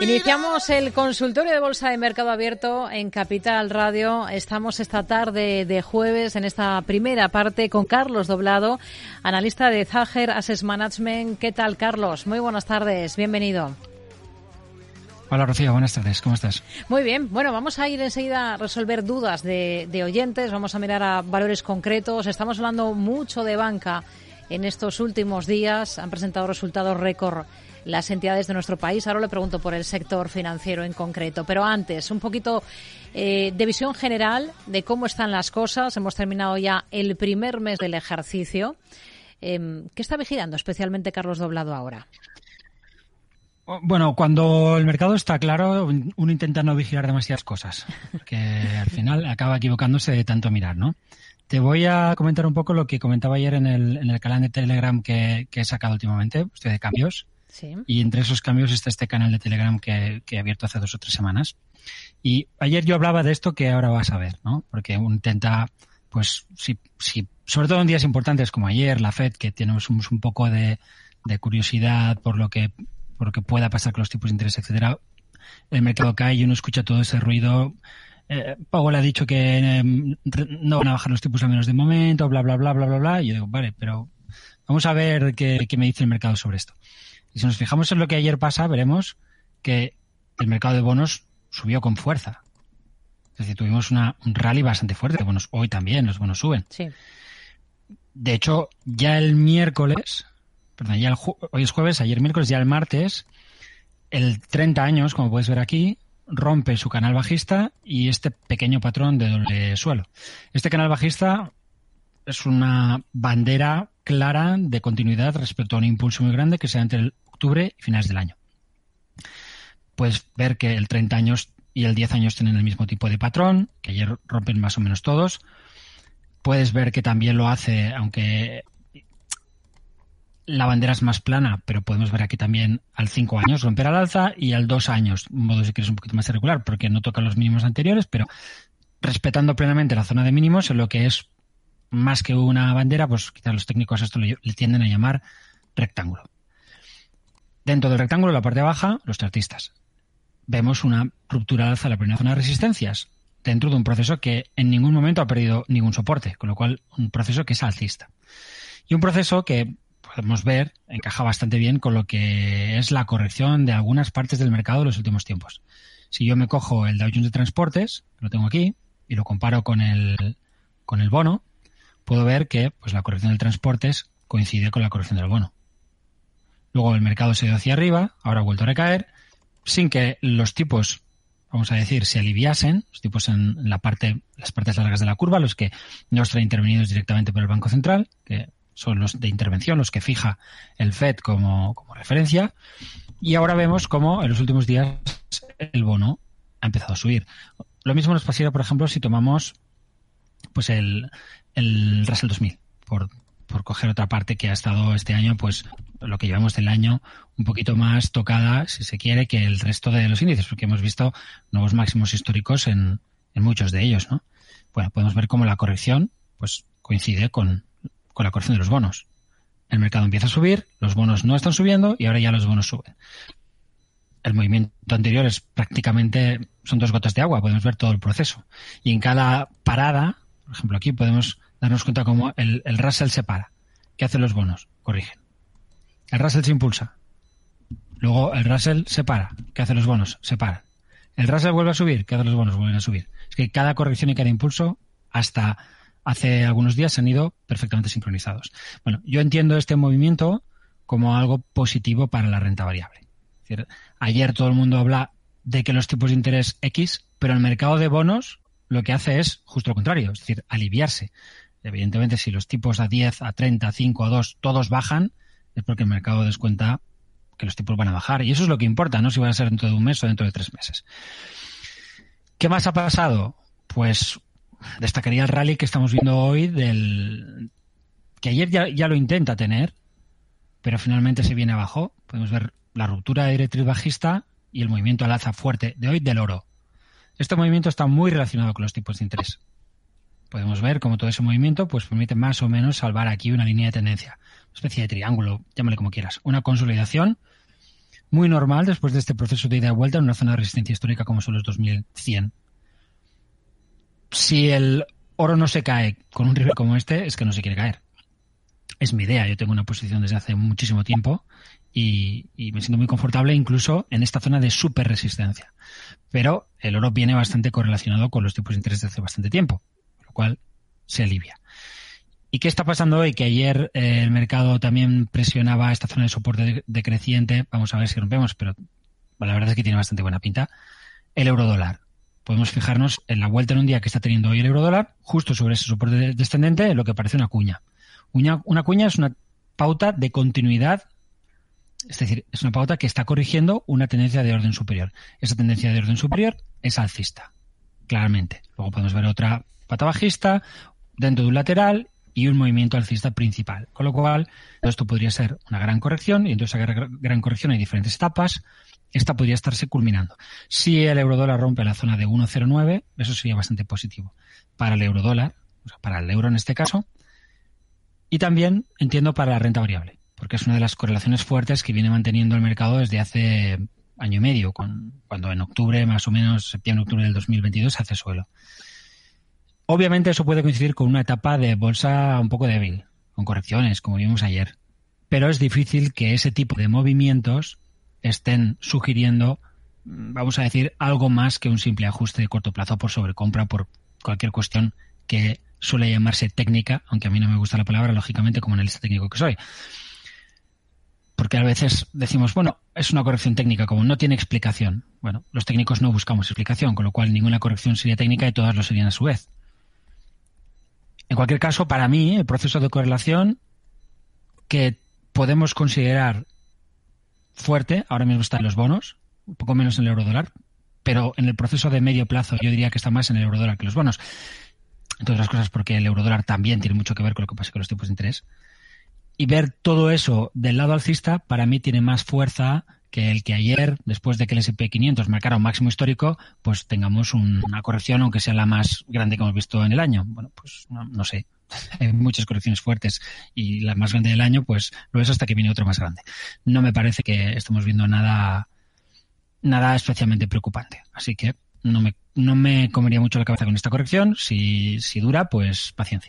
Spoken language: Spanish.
Iniciamos el consultorio de Bolsa de Mercado Abierto en Capital Radio. Estamos esta tarde de jueves en esta primera parte con Carlos Doblado, analista de Zager Assets Management. ¿Qué tal, Carlos? Muy buenas tardes. Bienvenido. Hola Rocío, buenas tardes, ¿cómo estás? Muy bien, bueno, vamos a ir enseguida a resolver dudas de, de, oyentes, vamos a mirar a valores concretos. Estamos hablando mucho de banca en estos últimos días, han presentado resultados récord las entidades de nuestro país. Ahora le pregunto por el sector financiero en concreto, pero antes, un poquito eh, de visión general de cómo están las cosas. Hemos terminado ya el primer mes del ejercicio. Eh, ¿Qué está vigilando especialmente Carlos Doblado ahora? Bueno, cuando el mercado está claro, uno intenta no vigilar demasiadas cosas, que al final acaba equivocándose de tanto mirar, ¿no? Te voy a comentar un poco lo que comentaba ayer en el, en el canal de Telegram que, que, he sacado últimamente, estoy de cambios. Sí. Y entre esos cambios está este canal de Telegram que, que, he abierto hace dos o tres semanas. Y ayer yo hablaba de esto que ahora vas a ver, ¿no? Porque uno intenta, pues, si, si, sobre todo en días importantes como ayer, la FED, que tenemos un, un poco de, de curiosidad por lo que por lo que pueda pasar con los tipos de interés, etcétera, el mercado cae y uno escucha todo ese ruido. Eh, Powell ha dicho que eh, no van a bajar los tipos al menos de momento, bla, bla, bla, bla, bla, bla. Y yo digo, vale, pero vamos a ver qué, qué me dice el mercado sobre esto. Y si nos fijamos en lo que ayer pasa, veremos que el mercado de bonos subió con fuerza. Es decir, tuvimos una, un rally bastante fuerte de bonos. Hoy también los bonos suben. Sí. De hecho, ya el miércoles, perdón, ya hoy es jueves, ayer miércoles, ya el martes, el 30 años, como puedes ver aquí, rompe su canal bajista y este pequeño patrón de doble suelo. Este canal bajista es una bandera clara de continuidad respecto a un impulso muy grande que se da entre el octubre y finales del año. Puedes ver que el 30 años y el 10 años tienen el mismo tipo de patrón, que ayer rompen más o menos todos. Puedes ver que también lo hace, aunque la bandera es más plana, pero podemos ver aquí también al 5 años romper al alza y al 2 años, modo si quieres un poquito más irregular, porque no toca los mínimos anteriores, pero respetando plenamente la zona de mínimos en lo que es más que una bandera, pues quizás los técnicos a esto le, tienden a llamar rectángulo. Dentro del rectángulo, la parte baja, los chartistas. Vemos una ruptura al alza de la primera zona de resistencias dentro de un proceso que en ningún momento ha perdido ningún soporte, con lo cual un proceso que es alcista. Y un proceso que podemos ver encaja bastante bien con lo que es la corrección de algunas partes del mercado de los últimos tiempos. Si yo me cojo el Dow Jones de Transportes, lo tengo aquí, y lo comparo con el, con el bono, puedo ver que pues, la corrección del transportes coincide con la corrección del bono. Luego el mercado se dio hacia arriba, ahora ha vuelto a recaer, sin que los tipos, vamos a decir, se aliviasen, los tipos en la parte, las partes largas de la curva, los que no están intervenidos directamente por el Banco Central, que son los de intervención, los que fija el FED como, como referencia. Y ahora vemos cómo en los últimos días el bono ha empezado a subir. Lo mismo nos pasaría, por ejemplo, si tomamos pues el, el Russell 2000, por, por coger otra parte que ha estado este año, pues lo que llevamos del año, un poquito más tocada, si se quiere, que el resto de los índices, porque hemos visto nuevos máximos históricos en, en muchos de ellos, ¿no? Bueno, podemos ver cómo la corrección, pues coincide con, con la corrección de los bonos. El mercado empieza a subir, los bonos no están subiendo y ahora ya los bonos suben. El movimiento anterior es prácticamente, son dos gotas de agua, podemos ver todo el proceso. Y en cada parada, por ejemplo aquí podemos darnos cuenta cómo el, el Russell se para. ¿Qué hacen los bonos? Corrigen. El Russell se impulsa. Luego el Russell se para. ¿Qué hacen los bonos? Se paran. El Russell vuelve a subir. ¿Qué hacen los bonos? Vuelven a subir. Es que cada corrección y cada impulso, hasta hace algunos días se han ido perfectamente sincronizados. Bueno, yo entiendo este movimiento como algo positivo para la renta variable. Ayer todo el mundo habla de que los tipos de interés X, pero el mercado de bonos lo que hace es justo lo contrario, es decir, aliviarse. Evidentemente, si los tipos a 10, a 30, a 5, a 2, todos bajan, es porque el mercado descuenta que los tipos van a bajar. Y eso es lo que importa, no si van a ser dentro de un mes o dentro de tres meses. ¿Qué más ha pasado? Pues destacaría el rally que estamos viendo hoy del que ayer ya, ya, lo intenta tener, pero finalmente se viene abajo. Podemos ver la ruptura de directriz bajista y el movimiento al alza fuerte de hoy del oro. Este movimiento está muy relacionado con los tipos de interés. Podemos ver cómo todo ese movimiento pues permite más o menos salvar aquí una línea de tendencia. especie de triángulo, llámale como quieras, una consolidación muy normal después de este proceso de ida y vuelta en una zona de resistencia histórica como son los 2100. Si el oro no se cae con un riesgo como este, es que no se quiere caer. Es mi idea. Yo tengo una posición desde hace muchísimo tiempo y, me siento muy confortable incluso en esta zona de super resistencia. Pero el oro viene bastante correlacionado con los tipos de interés de hace bastante tiempo, lo cual se alivia. ¿Y qué está pasando hoy? Que ayer eh, el mercado también presionaba esta zona de soporte decreciente. Vamos a ver si rompemos, pero la verdad es que tiene bastante buena pinta. El euro dólar. Podemos fijarnos en la vuelta en un día que está teniendo hoy el euro dólar, justo sobre ese soporte descendente, lo que parece una cuña. Una, una cuña es una pauta de continuidad, es decir, es una pauta que está corrigiendo una tendencia de orden superior. Esa tendencia de orden superior es alcista, claramente. Luego podemos ver otra pata bajista dentro de un lateral y un movimiento alcista principal. Con lo cual, esto podría ser una gran corrección y entonces esa gran corrección hay diferentes etapas. Esta podría estarse culminando. Si el eurodólar rompe la zona de 1,09, eso sería bastante positivo para el eurodólar, o sea, para el euro en este caso, y también entiendo para la renta variable, porque es una de las correlaciones fuertes que viene manteniendo el mercado desde hace año y medio, cuando en octubre, más o menos, septiembre-octubre del 2022, hace suelo. Obviamente eso puede coincidir con una etapa de bolsa un poco débil, con correcciones, como vimos ayer. Pero es difícil que ese tipo de movimientos estén sugiriendo, mm, vamos a decir, algo más que un simple ajuste de corto plazo por sobrecompra, por cualquier cuestión que suele llamarse técnica, aunque a mí no me gusta la palabra, lógicamente, como analista técnico que soy. Porque a veces decimos, bueno, es una corrección técnica, como no tiene explicación. Bueno, los técnicos no buscamos explicación, con lo cual ninguna corrección sería técnica y todas lo serían a su vez. En cualquier caso, para mí, el proceso de correlación que podemos considerar fuerte, ahora mismo está en los bonos, un poco menos en el euro dólar, pero en el proceso de medio plazo yo diría que está más en el euro dólar que los bonos. Entre otras cosas porque el euro dólar también tiene mucho que ver con lo que pasa con los tipos de interés. Y ver todo eso del lado alcista, para mí tiene más fuerza que el que ayer, después de que el S&P 500 marcara un máximo histórico, pues tengamos una corrección, aunque sea la más grande que hemos visto en el año. Bueno, pues no, sé. Hay muchas correcciones fuertes y la más grande del año, pues lo es hasta que viene otro más grande. No me parece que estemos viendo nada, nada especialmente preocupante. Así que no me, no me comería mucho la cabeza con esta corrección. Si, si dura, pues paciencia.